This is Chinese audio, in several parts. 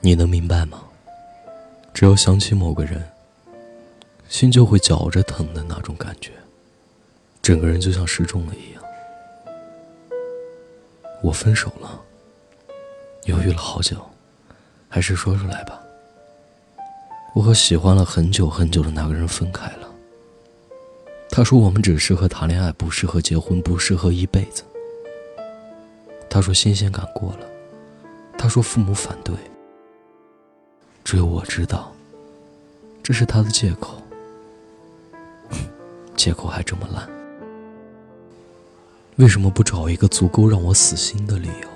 你能明白吗？只要想起某个人，心就会绞着疼的那种感觉，整个人就像失重了一样。我分手了，犹豫了好久，还是说出来吧。我和喜欢了很久很久的那个人分开了。他说我们只适合谈恋爱，不适合结婚，不适合一辈子。他说新鲜感过了，他说父母反对。只有我知道，这是他的借口。借口还这么烂，为什么不找一个足够让我死心的理由？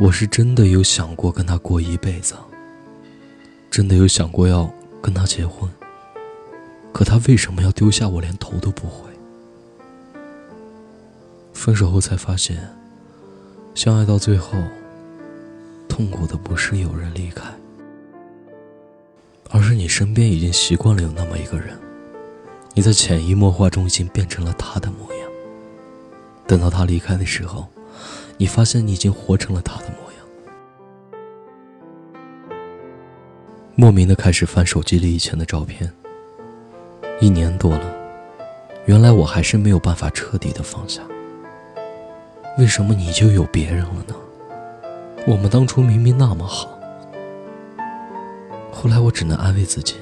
我是真的有想过跟他过一辈子，真的有想过要跟他结婚。可他为什么要丢下我，连头都不回？分手后才发现，相爱到最后，痛苦的不是有人离开。而是你身边已经习惯了有那么一个人，你在潜移默化中已经变成了他的模样。等到他离开的时候，你发现你已经活成了他的模样。莫名的开始翻手机里以前的照片。一年多了，原来我还是没有办法彻底的放下。为什么你就有别人了呢？我们当初明明那么好。后来我只能安慰自己，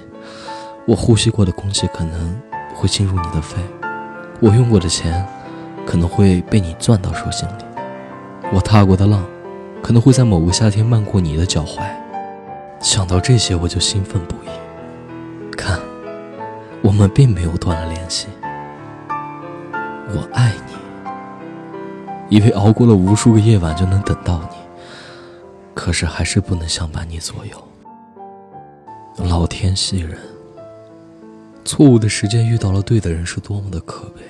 我呼吸过的空气可能会进入你的肺，我用过的钱可能会被你攥到手心里，我踏过的浪可能会在某个夏天漫过你的脚踝。想到这些，我就兴奋不已。看，我们并没有断了联系。我爱你，以为熬过了无数个夜晚就能等到你，可是还是不能相伴你左右。老天戏人，错误的时间遇到了对的人是多么的可悲。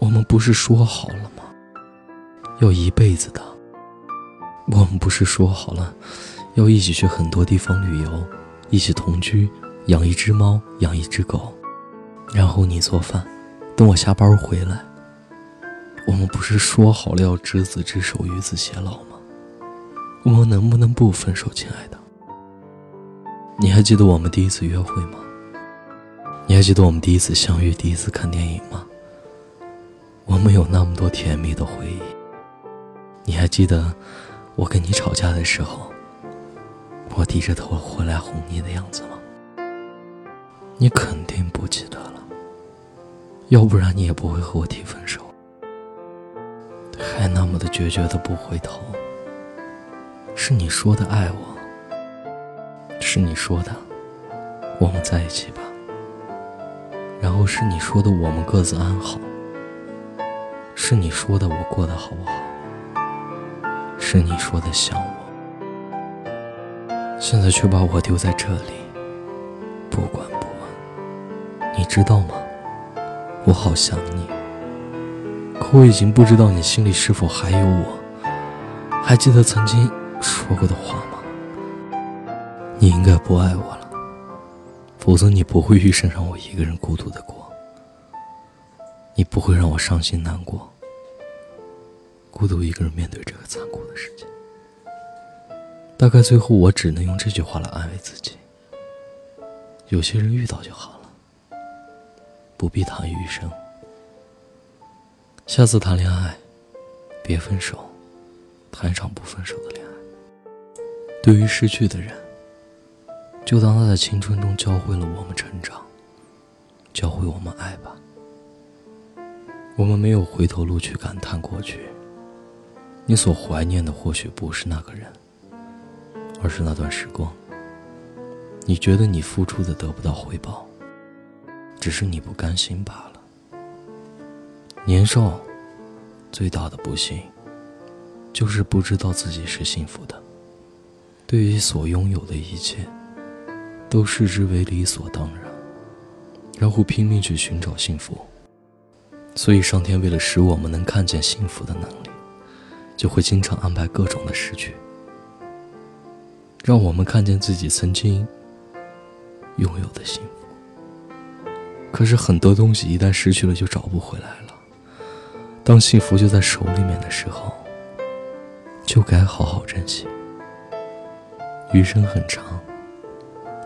我们不是说好了吗？要一辈子的。我们不是说好了，要一起去很多地方旅游，一起同居，养一只猫，养一只狗，然后你做饭，等我下班回来。我们不是说好了要执子之手，与子偕老吗？我们能不能不分手，亲爱的？你还记得我们第一次约会吗？你还记得我们第一次相遇、第一次看电影吗？我们有那么多甜蜜的回忆。你还记得我跟你吵架的时候，我低着头回来哄你的样子吗？你肯定不记得了，要不然你也不会和我提分手，还那么的决绝的不回头。是你说的爱我。是你说的，我们在一起吧。然后是你说的，我们各自安好。是你说的，我过得好不好？是你说的想我，现在却把我丢在这里，不管不问。你知道吗？我好想你。可我已经不知道你心里是否还有我。还记得曾经说过的话吗？你应该不爱我了，否则你不会遇上让我一个人孤独的过。你不会让我伤心难过，孤独一个人面对这个残酷的世界。大概最后我只能用这句话来安慰自己：有些人遇到就好了，不必谈余生。下次谈恋爱，别分手，谈一场不分手的恋爱。对于失去的人。就当他在青春中教会了我们成长，教会我们爱吧。我们没有回头路去感叹过去，你所怀念的或许不是那个人，而是那段时光。你觉得你付出的得不到回报，只是你不甘心罢了。年少最大的不幸，就是不知道自己是幸福的。对于所拥有的一切。都视之为理所当然，然后拼命去寻找幸福。所以，上天为了使我们能看见幸福的能力，就会经常安排各种的失去，让我们看见自己曾经拥有的幸福。可是，很多东西一旦失去了，就找不回来了。当幸福就在手里面的时候，就该好好珍惜。余生很长，